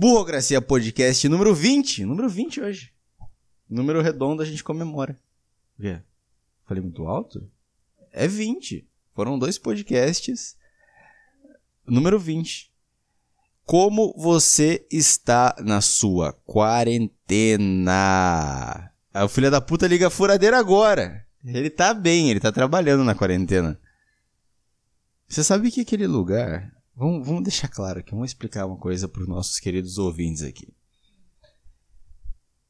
Burrocracia Podcast número 20. Número 20 hoje. Número redondo a gente comemora. O quê? Falei muito alto? É 20. Foram dois podcasts. Número 20. Como você está na sua quarentena? O filho da puta liga a furadeira agora. Ele tá bem, ele tá trabalhando na quarentena. Você sabe que aquele lugar. Vamos, vamos deixar claro aqui, vamos explicar uma coisa para os nossos queridos ouvintes aqui.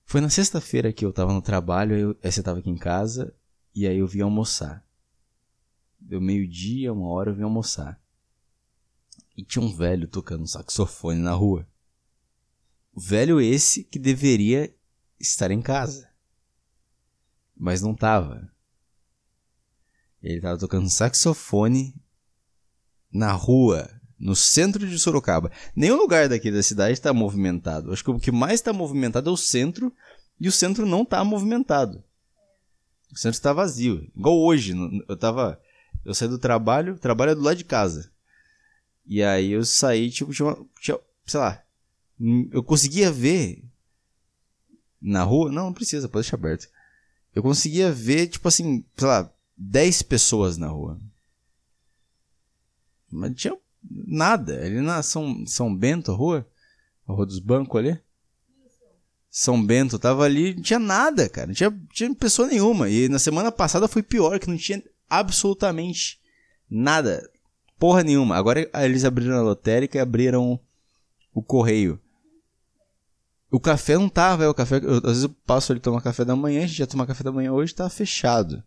Foi na sexta-feira que eu tava no trabalho, eu, aí você tava aqui em casa, e aí eu vim almoçar. Deu meio-dia, uma hora eu vim almoçar. E tinha um velho tocando saxofone na rua. O velho esse que deveria estar em casa. Mas não tava. Ele tava tocando saxofone na rua, no centro de Sorocaba. Nenhum lugar daqui da cidade está movimentado. Acho que o que mais está movimentado é o centro, e o centro não está movimentado. O centro está vazio. Igual hoje, eu tava. Eu saí do trabalho, trabalho é do lado de casa. E aí eu saí, tipo, tinha, tinha sei lá, eu conseguia ver na rua, não, não precisa, pode deixar aberto. Eu conseguia ver, tipo assim, sei lá, 10 pessoas na rua. Mas tinha nada. Ali na São, São Bento, a rua, a rua dos bancos ali. São Bento tava ali, não tinha nada, cara. Não tinha, tinha pessoa nenhuma. E na semana passada foi pior, que não tinha absolutamente nada. Porra nenhuma. Agora eles abriram a lotérica e abriram o correio. O café não tava, é o café. Eu, às vezes eu passo ali tomar café da manhã, a gente já tomar café da manhã hoje, tá fechado.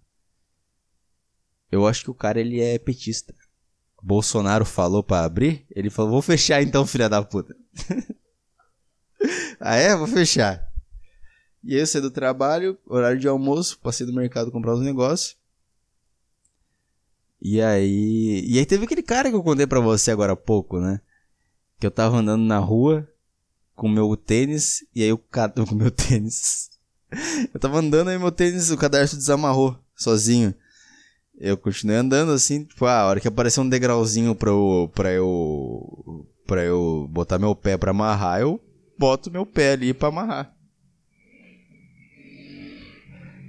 Eu acho que o cara ele é petista. Bolsonaro falou para abrir, ele falou: "Vou fechar então, filha da puta". ah é, vou fechar. E aí eu saí do trabalho, horário de almoço, passei do mercado comprar os negócios. E aí, e aí teve aquele cara que eu contei para você agora há pouco, né? Que eu tava andando na rua com meu tênis e aí o cara com meu tênis. Eu tava andando aí meu tênis, o cadarço desamarrou sozinho. Eu continuei andando assim, tipo, ah, a hora que apareceu um degrauzinho pra eu, pra eu, pra eu botar meu pé pra amarrar, eu boto meu pé ali pra amarrar.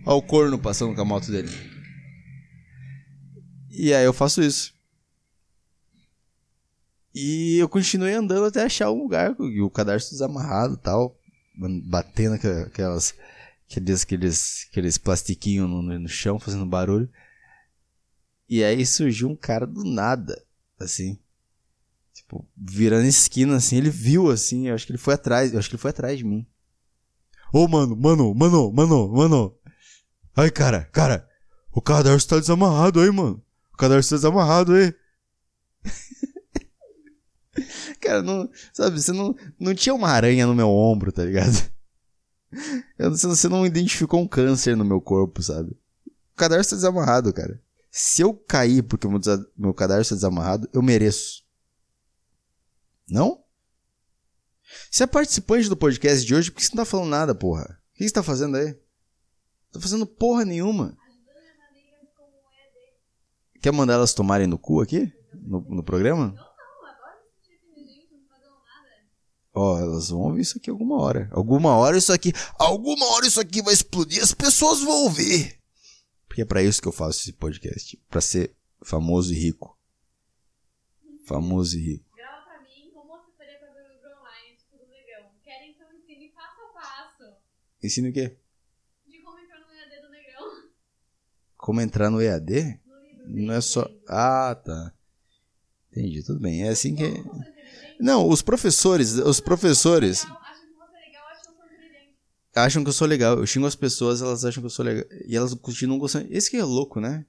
Olha o corno passando com a moto dele. E aí eu faço isso. E eu continuei andando até achar um lugar, e o cadarço desamarrado e tal, batendo aquelas, aqueles, aqueles, aqueles plastiquinhos no, no chão, fazendo barulho. E aí surgiu um cara do nada, assim. Tipo, virando esquina, assim, ele viu, assim, eu acho que ele foi atrás, eu acho que ele foi atrás de mim. Ô, oh, mano, mano, mano, mano, mano. Ai, cara, cara, o cadarço tá desamarrado aí, mano. O cadarço tá desamarrado aí. cara, não, sabe, você não, não tinha uma aranha no meu ombro, tá ligado? Eu, você não identificou um câncer no meu corpo, sabe? O cadarço tá desamarrado, cara. Se eu cair porque o meu, meu cadarço é desamarrado, eu mereço. Não? Você é participante do podcast de hoje, por que você não tá falando nada, porra? O que você tá fazendo aí? Não tá fazendo porra nenhuma. Quer mandar elas tomarem no cu aqui? No, no programa? Ó, oh, elas vão ouvir isso aqui alguma hora. Alguma hora isso aqui. Alguma hora isso aqui vai explodir, as pessoas vão ouvir. Porque é para isso que eu faço esse podcast, para ser famoso e rico. Famoso e rico. Grava pra mim como você faria pra ver o livro online, tipo do Negão. Querem então ensine passo a passo. Ensina o quê? De como entrar no EAD do Negão. Como entrar no EAD? No livro Não é só. Ah, tá. Entendi, tudo bem. É assim que. Não, os professores, os professores acham que eu sou legal. Eu xingo as pessoas, elas acham que eu sou legal. E elas continuam gostando. Esse que é louco, né?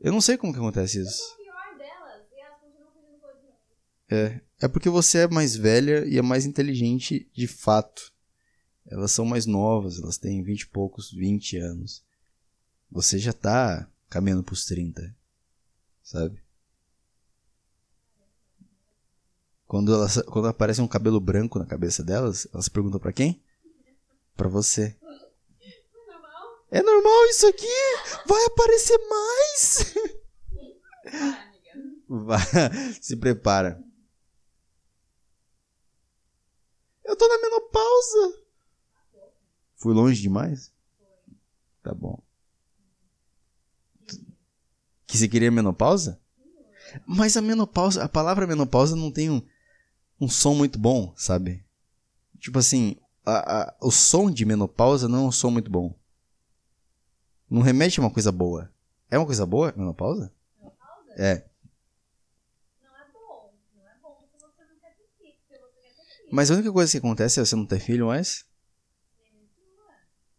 Eu não sei como que acontece isso. É. É porque você é mais velha e é mais inteligente de fato. Elas são mais novas, elas têm vinte e poucos, 20 anos. Você já tá caminhando pros 30. Sabe? Quando, elas, quando aparece um cabelo branco na cabeça delas, elas perguntam para quem? Para você. É normal isso aqui? Vai aparecer mais? Vai, se prepara. Eu tô na menopausa. Fui longe demais? Tá bom. Que você queria menopausa? Mas a menopausa, a palavra menopausa não tem um, um som muito bom, sabe? Tipo assim, a, a, o som de menopausa não é um som muito bom. Não remete a uma coisa boa. É uma coisa boa, menopausa? Menopausa? É. Não é bom. Não é bom porque você não quer ter filho. Você quer ter filho. Mas a única coisa que acontece é você não ter filho mais.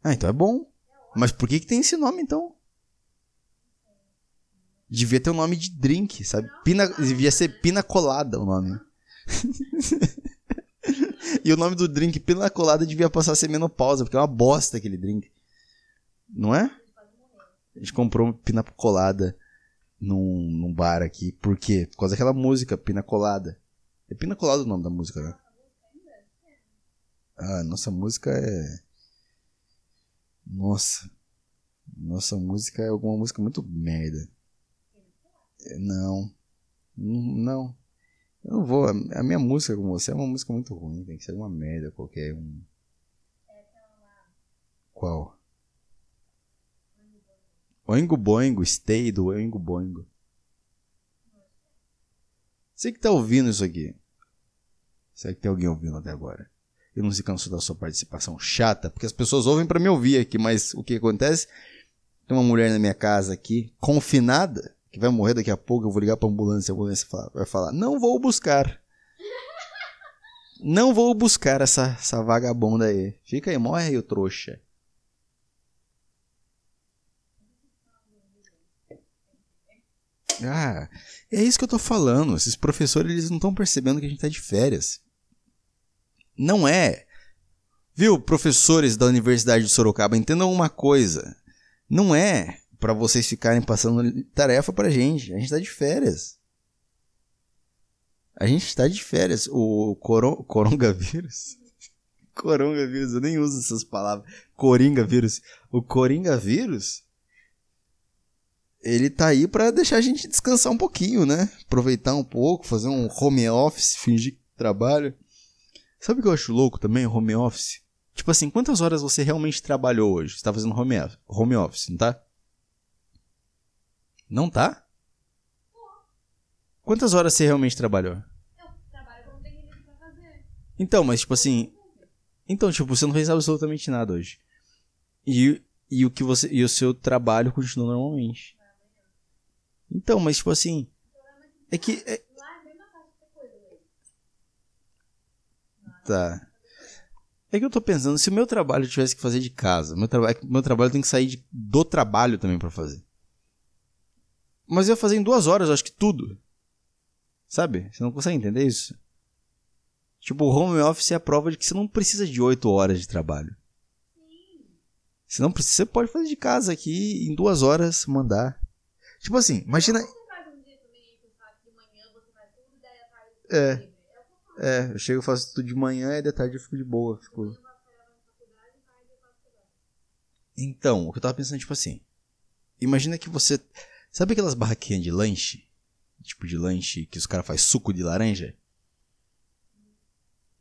Ah, então é bom. Mas por que, que tem esse nome então? Devia ter o nome de drink, sabe? Pina, devia ser pina colada o nome. e o nome do drink pina colada devia passar a ser menopausa, porque é uma bosta aquele drink. Não é? A gente comprou pina colada num, num bar aqui. Por quê? Por causa daquela música, pina colada. É pina colada o nome da música, né? Ah, nossa música é. Nossa. Nossa música é alguma música muito merda. É, Não. Não. Eu não vou. A minha música com você é uma música muito ruim. Tem que ser uma merda qualquer um. Qual? Oingo Boingo, Stay do Oingo Boingo. Você que tá ouvindo isso aqui. Será que tem alguém ouvindo até agora? Eu não se canso da sua participação chata, porque as pessoas ouvem pra me ouvir aqui, mas o que acontece? Tem uma mulher na minha casa aqui, confinada, que vai morrer daqui a pouco, eu vou ligar pra ambulância, a ambulância vai falar, não vou buscar. Não vou buscar essa, essa vagabunda aí. Fica aí, morre aí, o trouxa. Ah, é isso que eu tô falando. Esses professores, eles não estão percebendo que a gente tá de férias. Não é. Viu, professores da Universidade de Sorocaba, entendam uma coisa. Não é pra vocês ficarem passando tarefa pra gente. A gente tá de férias. A gente tá de férias. O coro coronavírus. Coronavírus, eu nem uso essas palavras. Coringavírus. O coringavírus ele tá aí pra deixar a gente descansar um pouquinho, né? Aproveitar um pouco, fazer um home office, fingir que trabalha. Sabe o que eu acho louco também, home office? Tipo assim, quantas horas você realmente trabalhou hoje? Você tá fazendo home, home office, não tá? Não tá? Quantas horas você realmente trabalhou? Eu trabalho quando tem livro pra fazer. Então, mas tipo assim. Então, tipo, você não fez absolutamente nada hoje. E, e o que você. E o seu trabalho continua normalmente. Então, mas tipo assim. É que. é- Lá é né? tá. É que eu tô pensando, se o meu trabalho tivesse que fazer de casa, meu, traba meu trabalho tem que sair de- do trabalho também pra fazer. Mas eu ia fazer em duas horas, eu acho que tudo. Sabe? Você não consegue entender isso? Tipo, o home office é a prova de que você não precisa de oito horas de trabalho. Você não precisa, você pode fazer de casa aqui em duas horas, mandar. Tipo assim, imagina. Você faz um dia também aí que você faz de manhã, você faz tudo, daí à tarde você É. É eu. É, eu chego e faço tudo de manhã e de tarde eu fico de boa. Fico... Então, o que eu tava pensando, tipo assim. Imagina que você. Sabe aquelas barraquinhas de lanche? Tipo de lanche que os caras fazem suco de laranja?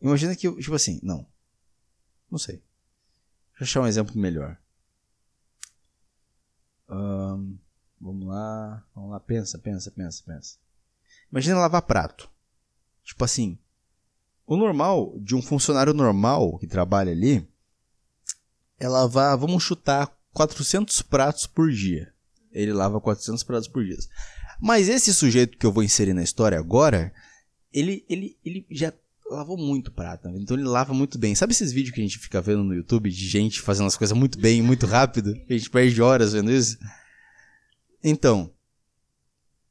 Imagina que, tipo assim, não. Não sei. Deixa eu achar um exemplo melhor. Ahn, vamos lá. Vamos lá, pensa, pensa, pensa, pensa. Imagina lavar prato. Tipo assim. O normal de um funcionário normal que trabalha ali é lavar, vamos chutar, 400 pratos por dia. Ele lava 400 pratos por dia. Mas esse sujeito que eu vou inserir na história agora, ele, ele, ele já lavou muito prato, né? então ele lava muito bem. Sabe esses vídeos que a gente fica vendo no YouTube de gente fazendo as coisas muito bem, muito rápido? A gente perde horas vendo isso. Então,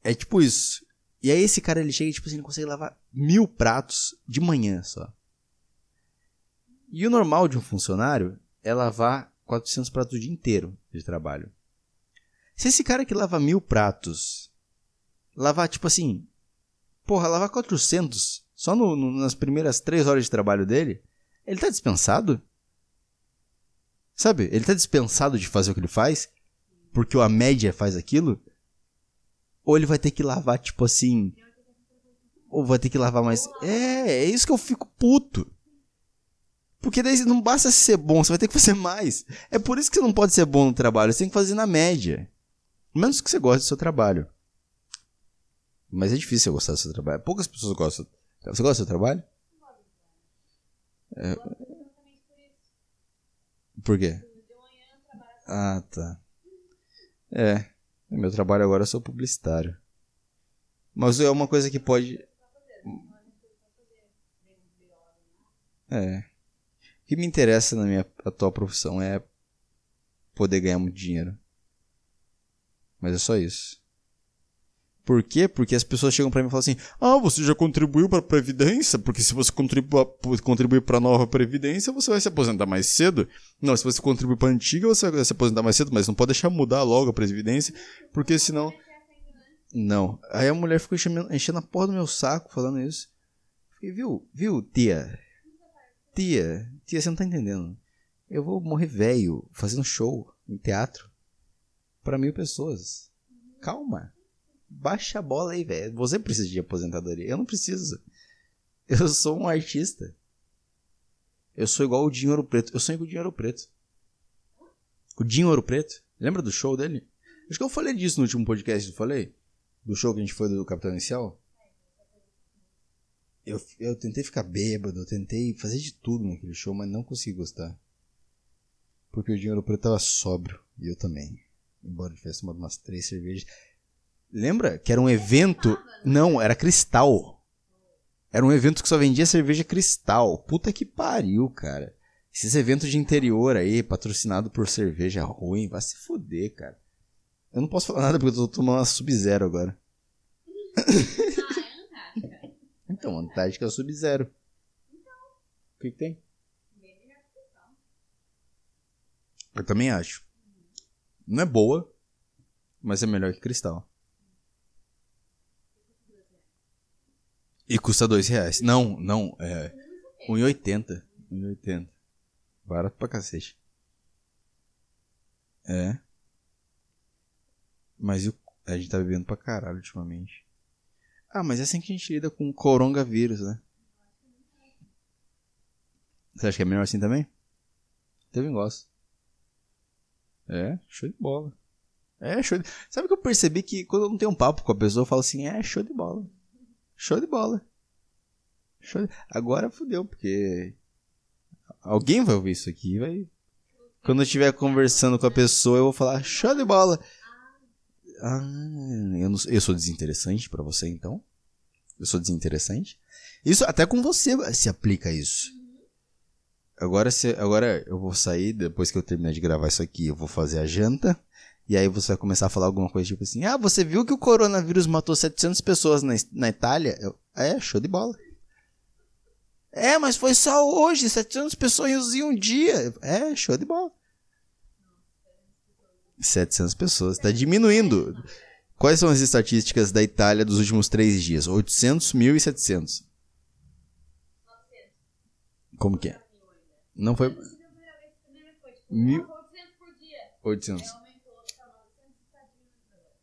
é tipo isso. E aí esse cara ele chega e tipo assim, ele consegue lavar mil pratos de manhã só. E o normal de um funcionário é lavar 400 pratos o dia inteiro de trabalho. Se esse cara que lava mil pratos lavar tipo assim, porra, lavar 400 só no- no- nas primeiras três horas de trabalho dele, ele tá dispensado? Sabe? Ele tá dispensado de fazer o que ele faz porque a média faz aquilo? Ou ele vai ter que lavar tipo assim, ou vai ter que lavar mais. É, é isso que eu fico puto. Porque daí não basta ser bom, você vai ter que fazer mais. É por isso que você não pode ser bom no trabalho, você tem que fazer na média. Menos que você goste do seu trabalho. Mas é difícil você gostar do seu trabalho. Poucas pessoas gostam. Você gosta do seu trabalho? É... Por quê? Ah, tá. É. Meu trabalho agora eu sou publicitário. Mas é uma coisa que pode. É. O que me interessa na minha atual profissão é poder ganhar muito dinheiro. Mas é só isso. Por quê? Porque as pessoas chegam para mim e falam assim: Ah, você já contribuiu para a Previdência? Porque se você contribuir para a nova Previdência, você vai se aposentar mais cedo. Não, se você contribuir para a antiga, você vai se aposentar mais cedo, mas não pode deixar mudar logo a Previdência, porque senão. Não. Aí a mulher ficou enchendo, enchendo a porra do meu saco falando isso. Fiquei, viu, viu, tia? Tia, tia, você não tá entendendo. Eu vou morrer velho fazendo show em teatro para mil pessoas. Calma. Baixa a bola aí, velho. Você precisa de aposentadoria. Eu não preciso. Eu sou um artista. Eu sou igual o Dinho Ouro Preto. Eu sonho com o Dinho Ouro Preto. O Dinho Ouro Preto. Lembra do show dele? Acho que eu falei disso no último podcast, eu falei? Do show que a gente foi do Capitão Inicial. Eu, eu tentei ficar bêbado, eu tentei fazer de tudo naquele show, mas não consegui gostar. Porque o Dinho Ouro Preto tava sóbrio. E eu também. Embora tivesse tomado umas três cervejas. Lembra que era um evento. Não, era cristal. Era um evento que só vendia cerveja cristal. Puta que pariu, cara. Esses eventos de interior aí, patrocinado por cerveja ruim, vai se fuder, cara. Eu não posso falar nada porque eu tô tomando uma Sub-Zero agora. Ah, é Antártica. Então, Antártica é Sub-Zero. O que, que tem? Eu também acho. Não é boa, mas é melhor que cristal. E custa dois reais. Não, não, é 1,80. 1,80. Barato pra cacete. É. Mas o- a gente tá bebendo pra caralho ultimamente. Ah, mas é assim que a gente lida com o coronavírus, né? Você acha que é melhor assim também? Também gosto. É, show de bola. É, show de... Sabe que eu percebi que quando eu não tenho um papo com a pessoa, eu falo assim, é, show de bola. Show de bola. Show de... Agora fudeu, porque alguém vai ouvir isso aqui vai... Quando eu estiver conversando com a pessoa, eu vou falar, show de bola. Ah, eu, não... eu sou desinteressante pra você, então? Eu sou desinteressante? Isso até com você se aplica isso. Agora, se, agora eu vou sair, depois que eu terminar de gravar isso aqui, eu vou fazer a janta. E aí você vai começar a falar alguma coisa tipo assim: Ah, você viu que o coronavírus matou 700 pessoas na, na Itália? Eu, é, show de bola. É, mas foi só hoje, 700 pessoas em um dia. É, show de bola. 700 pessoas, tá diminuindo. Quais são as estatísticas da Itália dos últimos três dias? 800, 1.000 e 700. Como que é? Não foi tipo Mil- 800 por dia. 800. Aí aumentou pra 970 agora.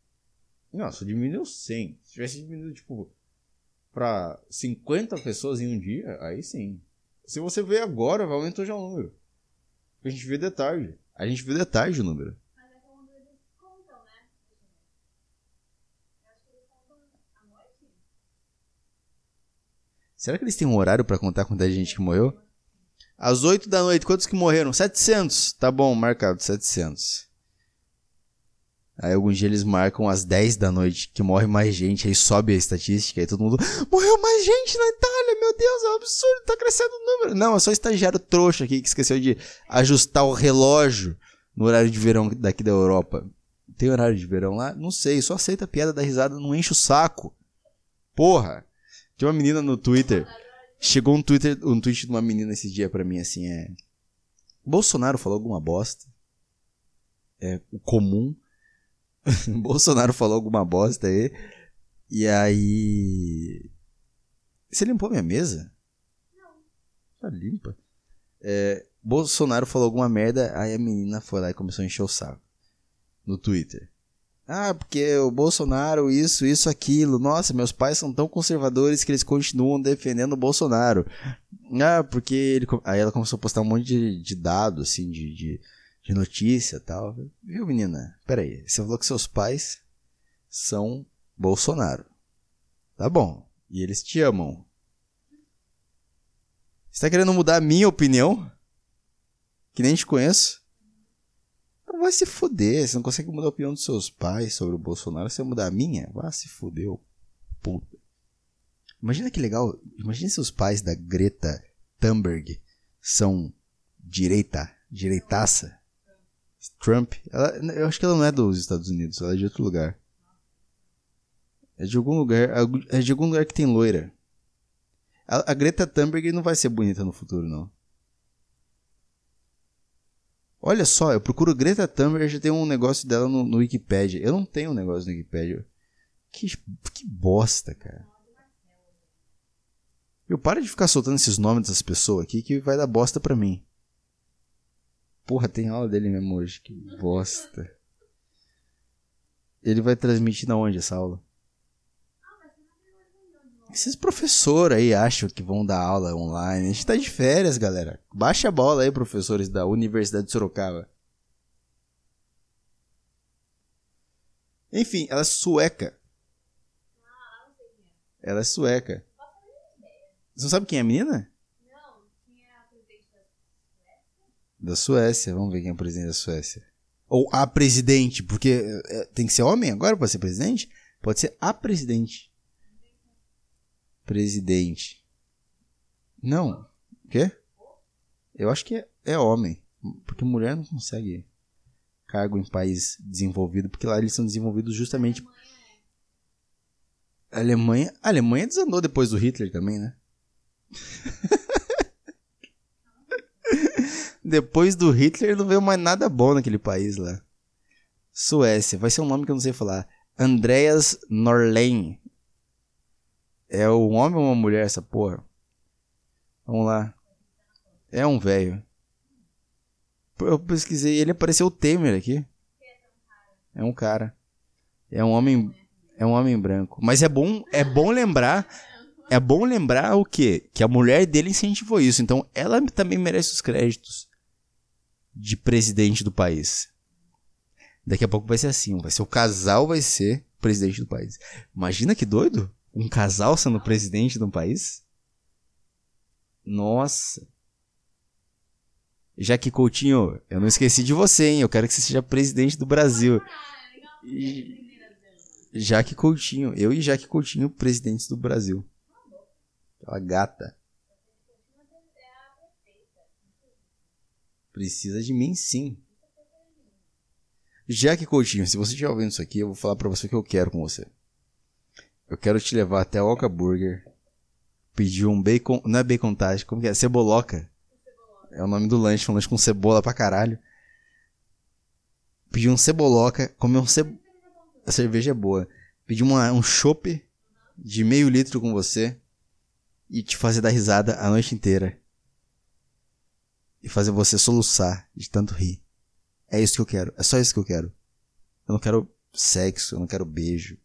Não, só diminuiu 100. Se tivesse diminuído, tipo, pra 50 pessoas em um dia, aí sim. Se você vê agora, vai aumentar já o número. A gente vê de tarde. A gente vê de tarde o número. Mas é quando eles contam, né? Eu acho que eles contam à noite. Será que eles têm um horário pra contar quanta gente que morreu? Às 8 da noite, quantos que morreram? 700. Tá bom, marcado, 700. Aí algum dia eles marcam às 10 da noite, que morre mais gente, aí sobe a estatística, aí todo mundo. Morreu mais gente na Itália, meu Deus, é um absurdo, tá crescendo o número. Não, é só estagiário trouxa aqui que esqueceu de ajustar o relógio no horário de verão daqui da Europa. Tem horário de verão lá? Não sei, só aceita a piada da risada, não enche o saco. Porra! Tinha uma menina no Twitter. Chegou um Twitter, um tweet de uma menina esse dia pra mim assim, é. Bolsonaro falou alguma bosta. É o comum. Bolsonaro falou alguma bosta aí. E aí. Você limpou minha mesa? Não. Tá limpa. É, Bolsonaro falou alguma merda, aí a menina foi lá e começou a encher o saco. No Twitter. Ah, porque o Bolsonaro, isso, isso, aquilo. Nossa, meus pais são tão conservadores que eles continuam defendendo o Bolsonaro. Ah, porque ele. Aí ela começou a postar um monte de, de dados, assim, de, de, de notícia e tal. Viu, menina? Pera aí. Você falou que seus pais são Bolsonaro. Tá bom. E eles te amam. Você tá querendo mudar a minha opinião? Que nem te conheço? Vai se fuder. Você não consegue mudar a opinião dos seus pais sobre o Bolsonaro. Você vai mudar a minha? Vai se fuder, puta. Imagina que legal. Imagina se os pais da Greta Thunberg são direita, direitaça. Trump. Ela, eu acho que ela não é dos Estados Unidos, ela é de outro lugar. É de algum lugar. É de algum lugar que tem loira. A, a Greta Thunberg não vai ser bonita no futuro, não. Olha só, eu procuro Greta Thunberg já tem um negócio dela no, no Wikipedia. Eu não tenho um negócio no Wikipedia. Que, que bosta, cara. Eu paro de ficar soltando esses nomes dessas pessoas aqui que vai dar bosta pra mim. Porra, tem aula dele mesmo hoje. Que bosta. Ele vai transmitir na onde essa aula? Esses professores aí acham que vão dar aula online. A gente tá de férias, galera. Baixa a bola aí, professores da Universidade de Sorocaba. Enfim, ela é sueca. Ela é sueca. Você não sabe quem é a menina? Não, quem é a presidente da Suécia? Da Suécia. Vamos ver quem é o presidente da Suécia. Ou a presidente, porque é, tem que ser homem agora para ser presidente? Pode ser a presidente. Presidente. Não. O quê? Eu acho que é, é homem. Porque mulher não consegue cargo em país desenvolvido, porque lá eles são desenvolvidos justamente. A Alemanha. A Alemanha desandou depois do Hitler também, né? Depois do Hitler não veio mais nada bom naquele país lá. Suécia, vai ser um nome que eu não sei falar. Andreas Norlén. É um homem ou uma mulher essa porra? Vamos lá. É um velho. Eu pesquisei, ele apareceu o Temer aqui. É um cara. É um homem, é um homem branco. Mas é bom, é bom lembrar é bom lembrar o quê? Que a mulher dele incentivou isso. Então ela também merece os créditos de presidente do país. Daqui a pouco vai ser assim, vai ser o casal vai ser presidente do país. Imagina que doido? Um casal sendo presidente de um país? Nossa. Jaque Coutinho, eu não esqueci de você, hein? Eu quero que você seja presidente do Brasil. Jaque Coutinho, eu e Jaque Coutinho, presidentes do Brasil. Aquela gata. Precisa de mim sim. Jaque Coutinho, se você estiver ouvindo isso aqui, eu vou falar pra você o que eu quero com você. Eu quero te levar até a Oca Burger. Pedir um bacon. Não é bacon tático, como que é? Ceboloca. É o nome do lanche, um lanche com cebola pra caralho. Pedir um ceboloca, comer um ce... A cerveja é boa. Pedir uma, um chopp de meio litro com você e te fazer dar risada a noite inteira. E fazer você soluçar de tanto rir. É isso que eu quero. É só isso que eu quero. Eu não quero sexo, eu não quero beijo,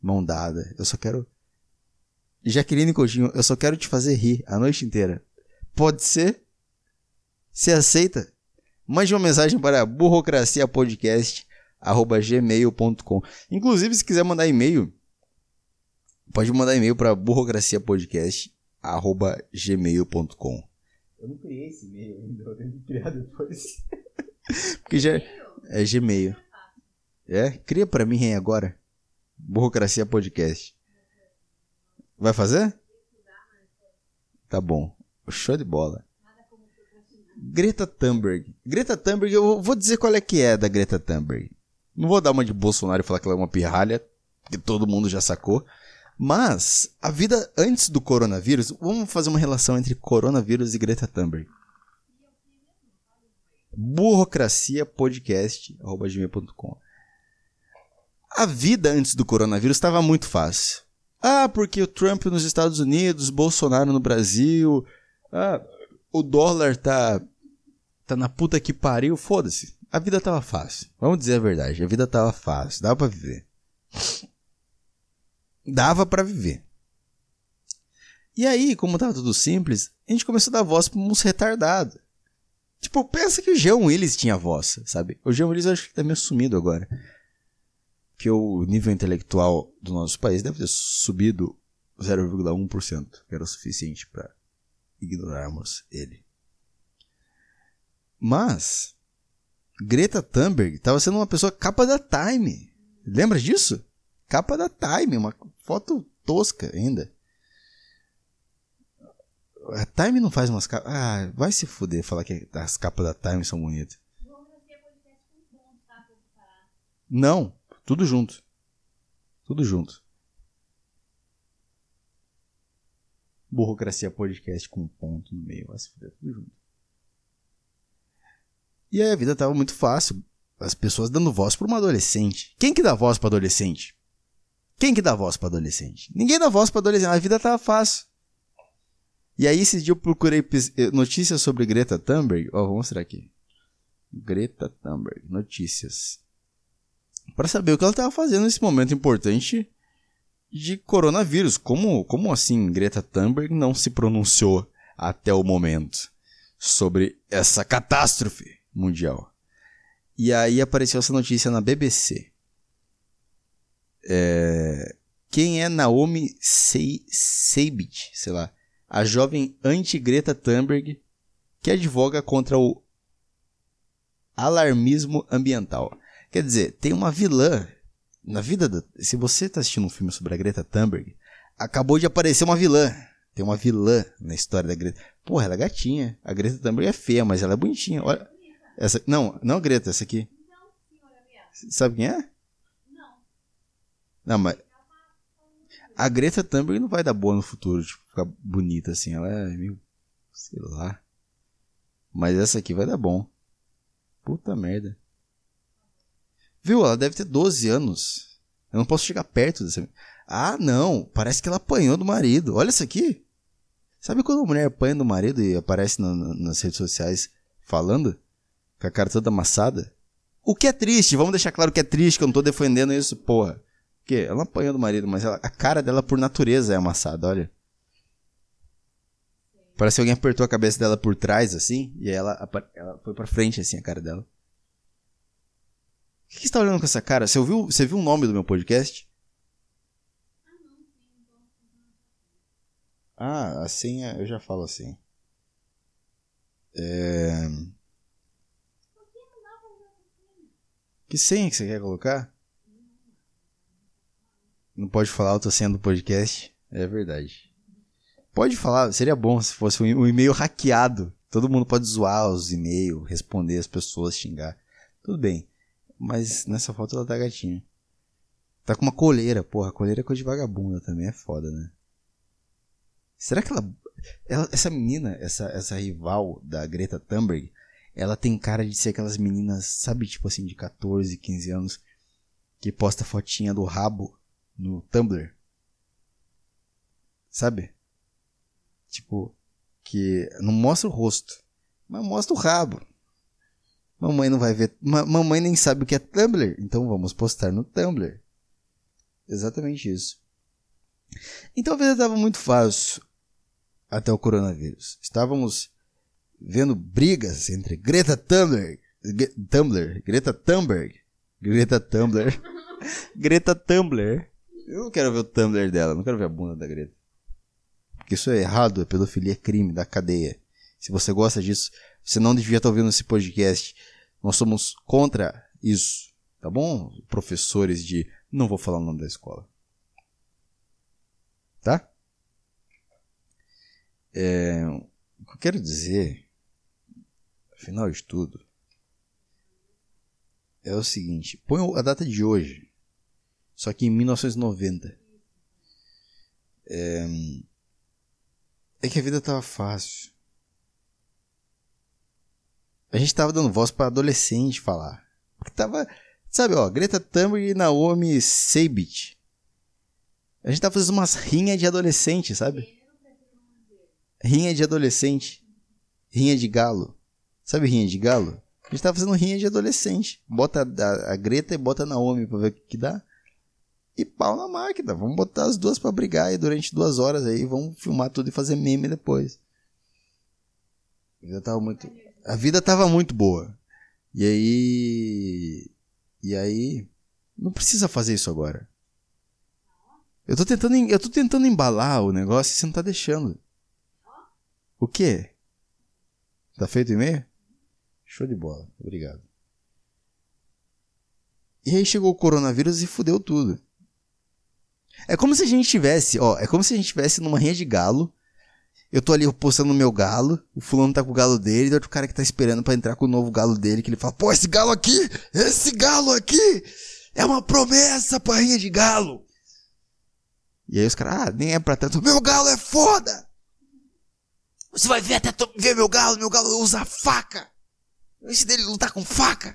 mão dada. Eu só quero. Jaqueline Coutinho, eu só quero te fazer rir a noite inteira. Pode ser? Se aceita? Mande uma mensagem para burocraciapodcast.gmail.com Inclusive, se quiser mandar e-mail, pode mandar e-mail para burocraciapodcast arroba gmail.com. Eu não criei esse e-mail ainda, eu tenho que criar depois. Porque já é Gmail. É? Cria pra mim hein, agora. Burocracia Podcast. Vai fazer? Tá bom. Show de bola. Greta Thunberg. Greta Thunberg, eu vou dizer qual é que é da Greta Thunberg. Não vou dar uma de Bolsonaro e falar que ela é uma pirralha, que todo mundo já sacou. Mas a vida antes do coronavírus, vamos fazer uma relação entre coronavírus e Greta Thunberg. Burocracia podcast@gmail.com. A vida antes do coronavírus estava muito fácil. Ah, porque o Trump nos Estados Unidos, Bolsonaro no Brasil, ah, o dólar tá tá na puta que pariu, foda-se. a vida tava fácil. Vamos dizer a verdade, a vida tava fácil, dava pra viver. Dava pra viver. E aí, como tava tudo simples, a gente começou a dar voz pra uns retardados. Tipo, pensa que o Jean Willis tinha voz, sabe? O Jean Willis eu acho que tá meio sumido agora. Que o nível intelectual do nosso país deve ter subido 0,1%, que era o suficiente para ignorarmos ele. Mas Greta Thunberg estava sendo uma pessoa capa da Time. Lembra disso? Capa da Time, uma foto tosca ainda. A Time não faz umas capas. Ah, vai se fuder falar que as capas da Time são bonitas. Não, tudo junto. Tudo junto. Burocracia Podcast com um ponto no meio. Vai se fuder, tudo junto. E aí a vida tava muito fácil. As pessoas dando voz para uma adolescente. Quem que dá voz para adolescente? Quem que dá voz para adolescente? Ninguém dá voz para adolescente. A vida tava fácil. E aí esse dia eu procurei eh, notícias sobre Greta Thunberg. Ó, oh, vou mostrar aqui. Greta Thunberg, notícias. Para saber o que ela estava fazendo nesse momento importante de coronavírus. Como, como assim Greta Thunberg não se pronunciou até o momento sobre essa catástrofe mundial? E aí apareceu essa notícia na BBC. É... Quem é Naomi Seibit, sei lá, a jovem anti-Greta Thunberg que advoga contra o alarmismo ambiental. Quer dizer, tem uma vilã na vida da... Se você está assistindo um filme sobre a Greta Thunberg, acabou de aparecer uma vilã. Tem uma vilã na história da Greta. Porra, ela é gatinha. A Greta Thunberg é feia, mas ela é bonitinha. Olha. Essa... Não, não a Greta, essa aqui. Sabe quem é? Não. Não, mas. A Greta Thunberg não vai dar boa no futuro, tipo, ficar bonita assim. Ela é meio. Sei lá. Mas essa aqui vai dar bom. Puta merda. Viu? Ela deve ter 12 anos. Eu não posso chegar perto dessa. Ah, não. Parece que ela apanhou do marido. Olha isso aqui. Sabe quando a mulher apanha do marido e aparece na, na, nas redes sociais falando? Com a cara toda amassada? O que é triste, vamos deixar claro que é triste, que eu não tô defendendo isso, porra. Porque ela apanhou do marido, mas ela, a cara dela por natureza é amassada, olha. Parece que alguém apertou a cabeça dela por trás, assim, e ela, ela foi pra frente, assim, a cara dela. O que, você tá olhando com essa cara? Você ouviu, você viu o nome do meu podcast? Ah, a senha eu já falo assim. É... Que senha que você quer colocar? Não pode falar a tua senha do podcast? É verdade. Pode falar, seria bom se fosse um e-mail hackeado. Todo mundo pode zoar os e-mails, responder as pessoas, xingar. Tudo bem. Mas nessa foto ela tá gatinha. Tá com uma coleira, porra. Coleira é coisa de vagabunda também, é foda, né? Será que ela. ela essa menina, essa, essa rival da Greta Thunberg, ela tem cara de ser aquelas meninas, sabe, tipo assim, de 14, 15 anos, que posta fotinha do rabo no Tumblr. Sabe? Tipo, que não mostra o rosto, mas mostra o rabo. Mamãe não vai ver. mamãe nem sabe o que é Tumblr, então vamos postar no Tumblr. Exatamente isso. Então a vida estava muito fácil até o coronavírus. Estávamos vendo brigas entre Greta Thunberg, Tumblr, Greta Thunberg, Greta Thunberg, Greta Tumblr. Eu não quero ver o Tumblr dela, não quero ver a bunda da Greta. Porque isso é errado, é pedofilia, é crime da cadeia. Se você gosta disso, você não devia estar ouvindo esse podcast. Nós somos contra isso, tá bom? Professores de. Não vou falar o nome da escola. Tá? É, o que eu quero dizer, afinal de tudo, é o seguinte: põe a data de hoje, só que em 1990. É, é que a vida tava fácil. A gente tava dando voz para adolescente falar. Porque tava, sabe, ó, Greta Thunberg e Naomi Seibit. A gente tava fazendo umas rinhas de adolescente, sabe? Rinha de adolescente. Rinha de galo. Sabe rinha de galo? A gente tava fazendo rinha de adolescente. Bota a, a Greta e bota a Naomi pra ver o que, que dá. E pau na máquina. Vamos botar as duas pra brigar aí durante duas horas aí. Vamos filmar tudo e fazer meme depois. Vida tava muito. A vida tava muito boa. E aí. E aí. Não precisa fazer isso agora. Eu tô tentando, eu tô tentando embalar o negócio e você não tá deixando. O quê? Tá feito o e-mail? Show de bola. Obrigado. E aí chegou o coronavírus e fudeu tudo. É como se a gente tivesse, ó, é como se a gente tivesse numa rinha de galo. Eu tô ali postando o meu galo, o fulano tá com o galo dele, e outro cara que tá esperando pra entrar com o novo galo dele, que ele fala, pô, esse galo aqui, esse galo aqui, é uma promessa pra rinha de galo. E aí os caras, ah, nem é pra tanto, meu galo é foda! Você vai ver até ver meu galo, meu galo usa faca! Esse dele lutar com faca!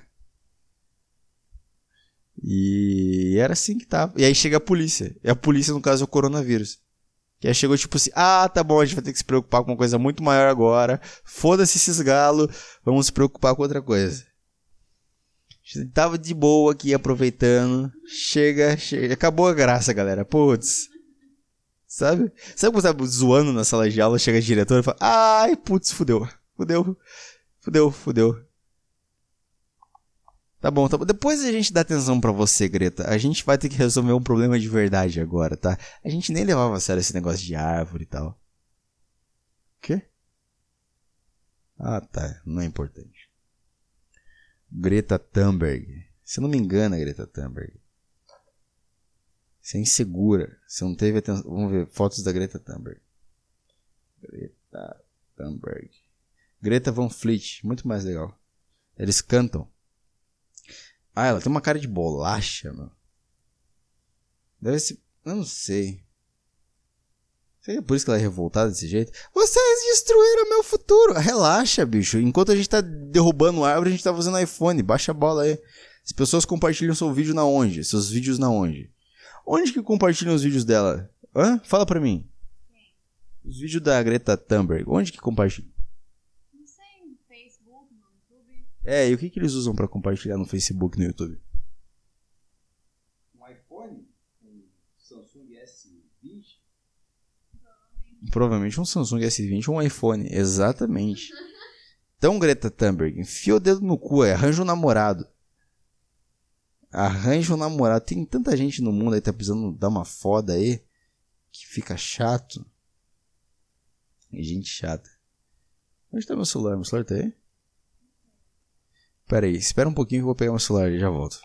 E era assim que tava. E aí chega a polícia. E a polícia, no caso, é o coronavírus. Que aí chegou tipo assim: ah, tá bom, a gente vai ter que se preocupar com uma coisa muito maior agora. Foda-se esses galos, vamos se preocupar com outra coisa. A gente tava de boa aqui, aproveitando. Chega, chega. Acabou a graça, galera. Putz. Sabe? Sabe quando tá zoando na sala de aula, chega a diretora e fala: ai, putz, fudeu. Fudeu. Fudeu, fudeu. Tá bom, tá bom. Depois a gente dá atenção pra você, Greta. A gente vai ter que resolver um problema de verdade agora, tá? A gente nem levava a sério esse negócio de árvore e tal. Quê? Ah, tá. Não é importante. Greta Thunberg. Se não me engano, Greta Thunberg. Você é insegura. Você não teve atenção. Vamos ver fotos da Greta Thunberg. Greta Thunberg. Greta Van Fleet. Muito mais legal. Eles cantam. Ah, ela tem uma cara de bolacha, meu. Deve ser. Eu não sei. Seria por isso que ela é revoltada desse jeito? Vocês destruíram meu futuro! Relaxa, bicho. Enquanto a gente tá derrubando árvore, a gente tá fazendo iPhone. Baixa a bola aí. As pessoas compartilham seu vídeo na onde? Seus vídeos na onde? Onde que compartilham os vídeos dela? Hã? Fala pra mim. Os vídeos da Greta Thunberg. Onde que compartilham? Não sei, no Facebook, no YouTube. É, e o que, que eles usam pra compartilhar no Facebook e no YouTube? Um iPhone? Um Samsung S20? Provavelmente um Samsung S20 ou um iPhone. Exatamente. Então, Greta Thunberg, enfia o dedo no cu, arranja um namorado. Arranja um namorado. Tem tanta gente no mundo aí que tá precisando dar uma foda aí que fica chato. Gente chata. Onde tá meu celular? Meu celular tá aí? Pera aí, espera um pouquinho que eu vou pegar meu celular e já volto.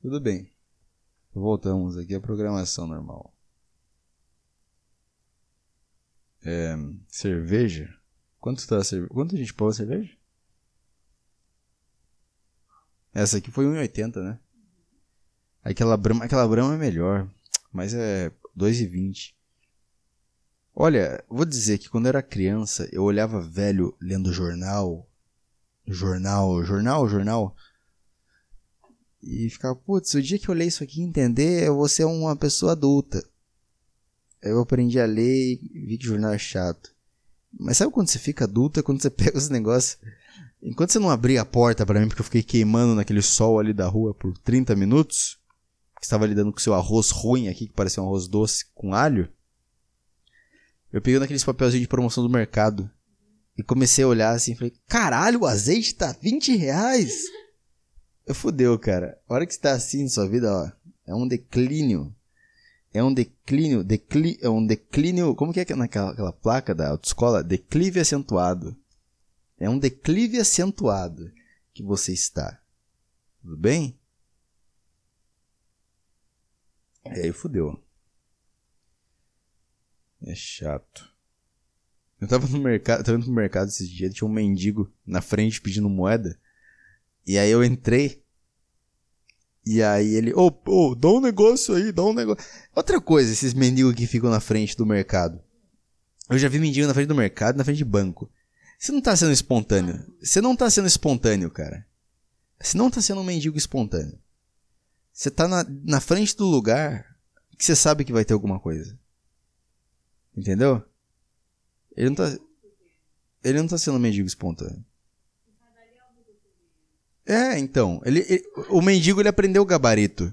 Tudo bem. Voltamos aqui à programação normal. É, cerveja? Quanto tá a cerveja? Quanto a gente pôs a cerveja? Essa aqui foi 1,80, né? Aquela brama, aquela brama é melhor, mas é 2,20. Olha, vou dizer que quando eu era criança, eu olhava velho lendo jornal, jornal, jornal, jornal, e ficava, putz, o dia que eu ler isso aqui e entender, eu vou ser uma pessoa adulta. Eu aprendi a ler e vi que jornal é chato. Mas sabe quando você fica adulto? É quando você pega os negócios. Enquanto você não abria a porta pra mim, porque eu fiquei queimando naquele sol ali da rua por 30 minutos, que estava lidando com seu arroz ruim aqui, que parecia um arroz doce com alho, eu peguei naqueles papelzinhos de promoção do mercado e comecei a olhar assim, falei, caralho, o azeite tá 20 reais? Eu fudeu, cara. A hora que você tá assim na sua vida, ó, é um declínio. É um declínio, decli, é um declínio, como que é que é naquela aquela placa da autoescola? Declive acentuado. É um declive acentuado que você está. Tudo bem? E aí fudeu. É chato. Eu tava no mercado, tava indo mercado esses dias, tinha um mendigo na frente pedindo moeda. E aí eu entrei. E aí ele, ô, ô, dá um negócio aí, dá um negócio. Outra coisa, esses mendigos que ficam na frente do mercado. Eu já vi mendigo na frente do mercado, na frente de banco. Você não tá sendo espontâneo. Você não tá sendo espontâneo, cara. Você não tá sendo um mendigo espontâneo. Você tá na, na frente do lugar que você sabe que vai ter alguma coisa. Entendeu? Ele não tá. Ele não tá sendo um mendigo espontâneo. É, então. Ele, ele- o mendigo ele aprendeu o gabarito.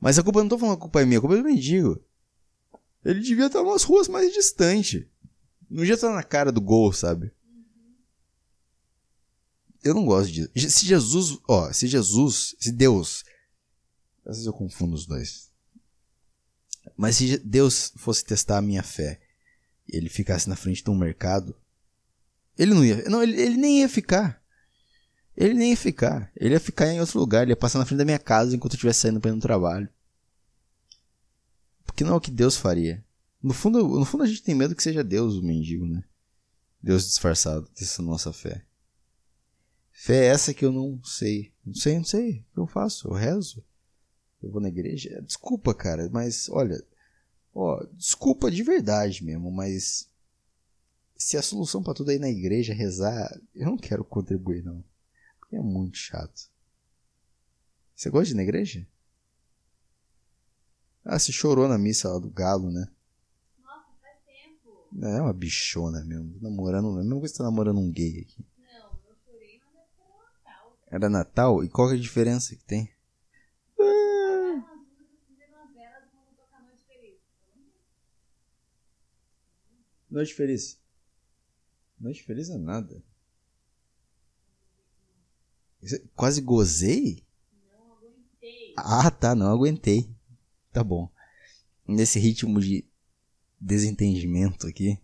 Mas a culpa não tô falando que a culpa é minha, a culpa é do mendigo. Ele devia estar umas ruas mais distantes. Não devia estar na cara do gol, sabe? Eu não gosto disso. Se Jesus, ó, se Jesus, se Deus, às vezes eu confundo os dois. Mas se Deus fosse testar a minha fé, e ele ficasse na frente de um mercado, ele não ia, não, ele, ele nem ia ficar. Ele nem ia ficar. Ele ia ficar em outro lugar, ele ia passar na frente da minha casa enquanto eu estivesse saindo para ir no trabalho. Porque não é o que Deus faria. No fundo, no fundo a gente tem medo que seja Deus o mendigo, né? Deus disfarçado dessa nossa fé. Fé é essa que eu não sei. Não sei, não sei. O que eu faço? Eu rezo? Eu vou na igreja? Desculpa, cara, mas olha. Ó, desculpa de verdade mesmo, mas. Se a solução pra tudo é na igreja rezar, eu não quero contribuir, não. É muito chato. Você gosta de ir na igreja? Ah, você chorou na missa lá do galo, né? Nossa, faz tempo. É uma bichona mesmo. Namorando, é coisa que você tá namorando um gay aqui. Não, eu chorei, mas é era Natal. Era Natal? E qual que é a diferença que tem? Feliz. Noite feliz. Noite feliz é nada. Quase gozei? Não aguentei. Ah, tá, não aguentei. Tá bom. Nesse ritmo de desentendimento aqui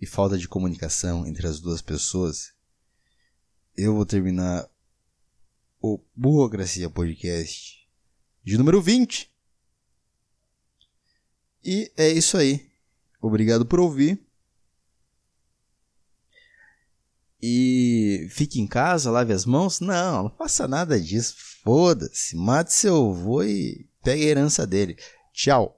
e falta de comunicação entre as duas pessoas, eu vou terminar o Burocracia Podcast de número 20. E é isso aí. Obrigado por ouvir. E fique em casa, lave as mãos? Não, não faça nada disso. Foda-se. Mate seu avô e pegue a herança dele. Tchau.